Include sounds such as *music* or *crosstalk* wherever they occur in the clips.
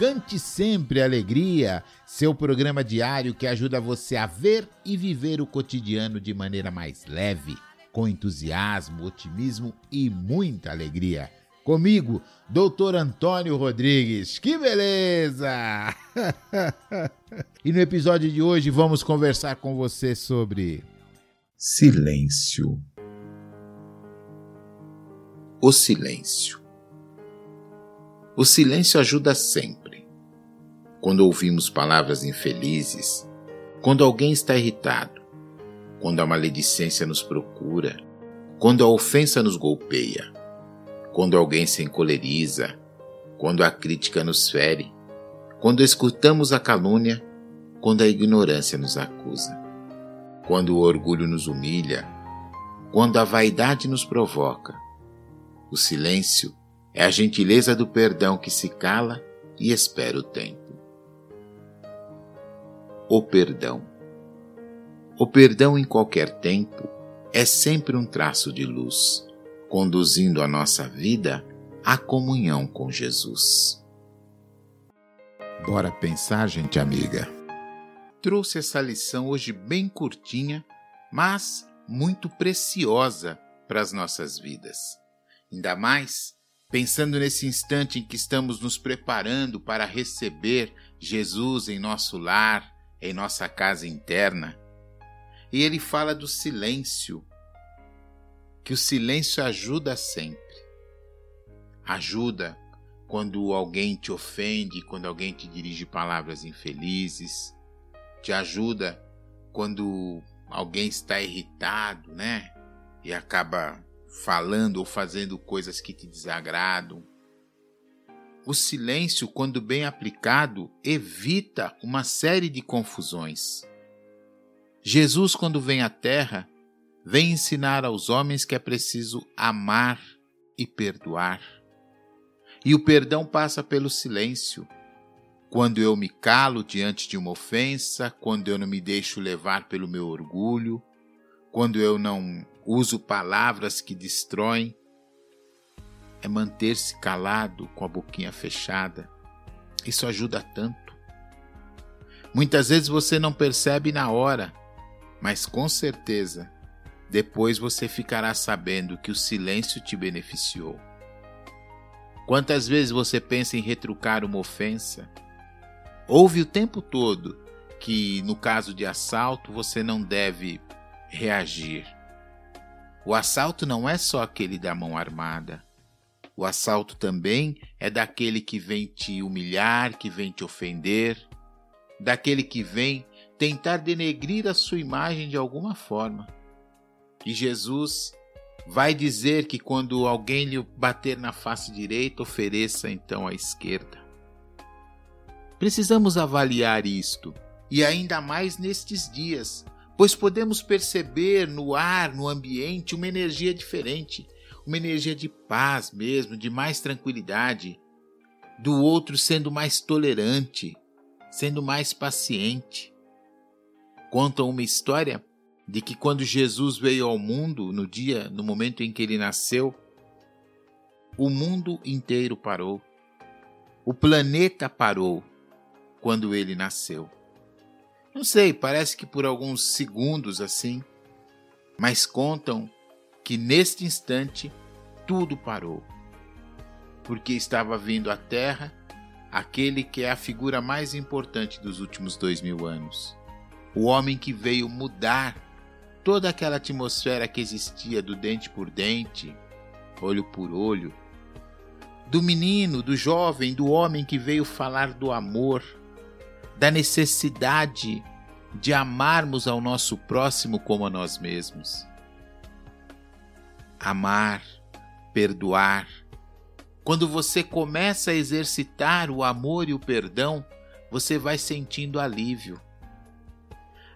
Cante sempre alegria, seu programa diário que ajuda você a ver e viver o cotidiano de maneira mais leve, com entusiasmo, otimismo e muita alegria. Comigo, Doutor Antônio Rodrigues. Que beleza! *laughs* e no episódio de hoje vamos conversar com você sobre Silêncio. O silêncio. O silêncio ajuda sempre. Quando ouvimos palavras infelizes, quando alguém está irritado, quando a maledicência nos procura, quando a ofensa nos golpeia, quando alguém se encoleriza, quando a crítica nos fere, quando escutamos a calúnia, quando a ignorância nos acusa, quando o orgulho nos humilha, quando a vaidade nos provoca. O silêncio é a gentileza do perdão que se cala e espera o tempo. O perdão. O perdão em qualquer tempo é sempre um traço de luz, conduzindo a nossa vida à comunhão com Jesus. Bora pensar, gente amiga. Trouxe essa lição hoje bem curtinha, mas muito preciosa para as nossas vidas. Ainda mais pensando nesse instante em que estamos nos preparando para receber Jesus em nosso lar, em nossa casa interna. E ele fala do silêncio, que o silêncio ajuda sempre. Ajuda quando alguém te ofende, quando alguém te dirige palavras infelizes, te ajuda quando alguém está irritado, né? E acaba falando ou fazendo coisas que te desagradam. O silêncio, quando bem aplicado, evita uma série de confusões. Jesus, quando vem à Terra, vem ensinar aos homens que é preciso amar e perdoar. E o perdão passa pelo silêncio. Quando eu me calo diante de uma ofensa, quando eu não me deixo levar pelo meu orgulho, quando eu não uso palavras que destroem, é manter-se calado com a boquinha fechada. Isso ajuda tanto. Muitas vezes você não percebe na hora, mas com certeza depois você ficará sabendo que o silêncio te beneficiou. Quantas vezes você pensa em retrucar uma ofensa? Ouve o tempo todo que, no caso de assalto, você não deve reagir. O assalto não é só aquele da mão armada. O assalto também é daquele que vem te humilhar, que vem te ofender, daquele que vem tentar denegrir a sua imagem de alguma forma. E Jesus vai dizer que quando alguém lhe bater na face direita, ofereça então a esquerda. Precisamos avaliar isto, e ainda mais nestes dias, pois podemos perceber no ar, no ambiente, uma energia diferente, uma energia de paz mesmo, de mais tranquilidade, do outro sendo mais tolerante, sendo mais paciente. Contam uma história de que quando Jesus veio ao mundo, no dia, no momento em que ele nasceu, o mundo inteiro parou. O planeta parou quando ele nasceu. Não sei, parece que por alguns segundos assim, mas contam que neste instante tudo parou. Porque estava vindo à Terra aquele que é a figura mais importante dos últimos dois mil anos. O homem que veio mudar toda aquela atmosfera que existia do dente por dente, olho por olho, do menino, do jovem, do homem que veio falar do amor, da necessidade de amarmos ao nosso próximo como a nós mesmos. Amar, perdoar. Quando você começa a exercitar o amor e o perdão, você vai sentindo alívio.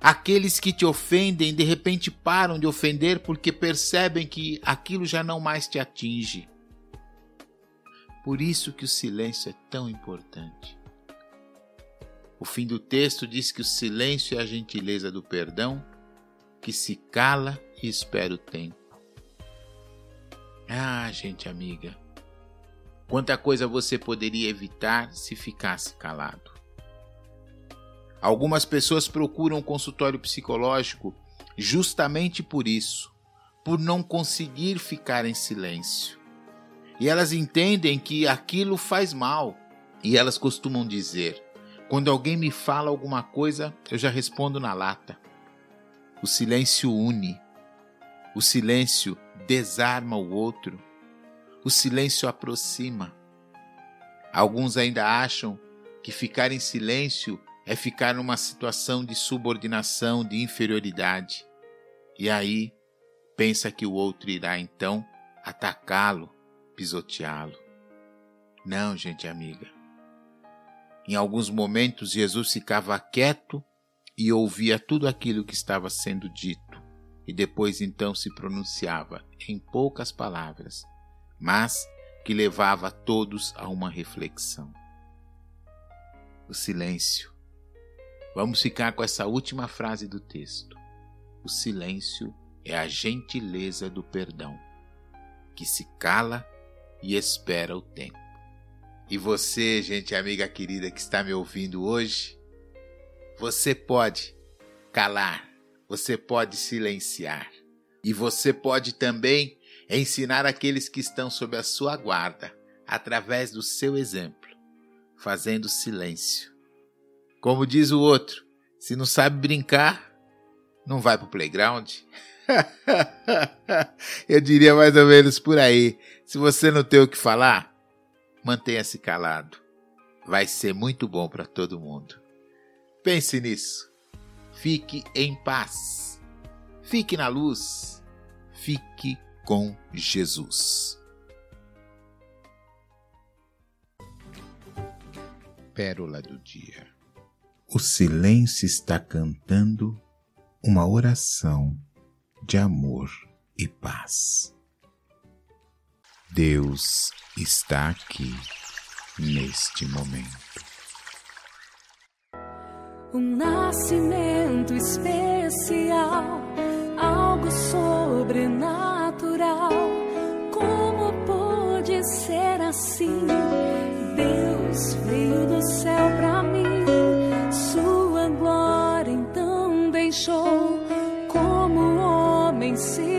Aqueles que te ofendem de repente param de ofender porque percebem que aquilo já não mais te atinge. Por isso que o silêncio é tão importante. O fim do texto diz que o silêncio é a gentileza do perdão, que se cala e espera o tempo. Ah, gente amiga, quanta coisa você poderia evitar se ficasse calado. Algumas pessoas procuram consultório psicológico justamente por isso, por não conseguir ficar em silêncio. E elas entendem que aquilo faz mal. E elas costumam dizer: quando alguém me fala alguma coisa, eu já respondo na lata. O silêncio une. O silêncio desarma o outro. O silêncio aproxima. Alguns ainda acham que ficar em silêncio é ficar numa situação de subordinação, de inferioridade. E aí pensa que o outro irá então atacá-lo, pisoteá-lo. Não, gente amiga. Em alguns momentos Jesus ficava quieto e ouvia tudo aquilo que estava sendo dito, e depois então se pronunciava em poucas palavras, mas que levava todos a uma reflexão. O silêncio Vamos ficar com essa última frase do texto. O silêncio é a gentileza do perdão, que se cala e espera o tempo. E você, gente amiga querida que está me ouvindo hoje, você pode calar, você pode silenciar, e você pode também ensinar aqueles que estão sob a sua guarda, através do seu exemplo, fazendo silêncio como diz o outro, se não sabe brincar, não vai pro playground. *laughs* Eu diria mais ou menos por aí. Se você não tem o que falar, mantenha-se calado. Vai ser muito bom para todo mundo. Pense nisso. Fique em paz. Fique na luz. Fique com Jesus. Pérola do dia. O silêncio está cantando uma oração de amor e paz. Deus está aqui neste momento. Um nascimento especial, algo sobrenatural. Como pôde ser assim? Deus veio do céu para mim deixou, como homem se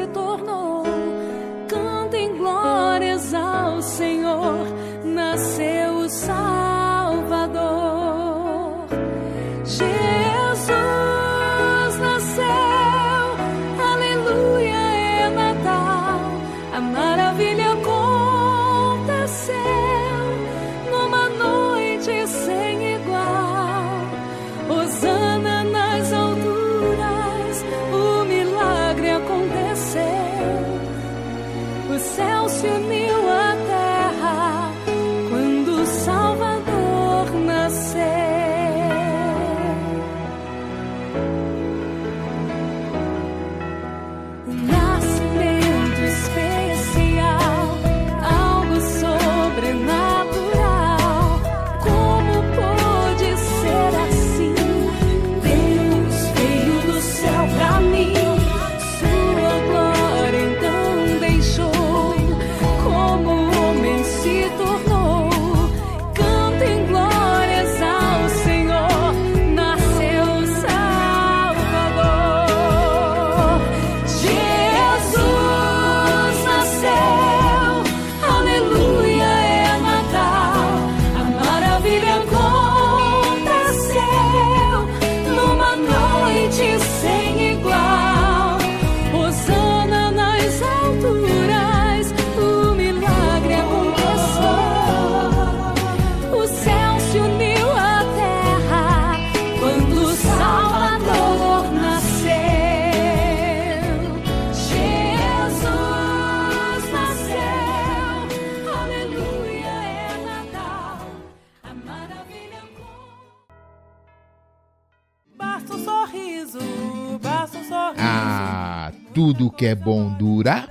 tudo que é bom dura.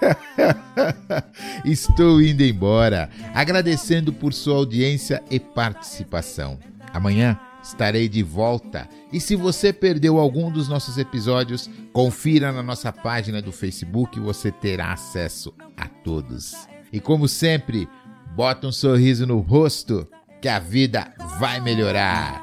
*laughs* Estou indo embora, agradecendo por sua audiência e participação. Amanhã estarei de volta. E se você perdeu algum dos nossos episódios, confira na nossa página do Facebook, você terá acesso a todos. E como sempre, bota um sorriso no rosto que a vida vai melhorar.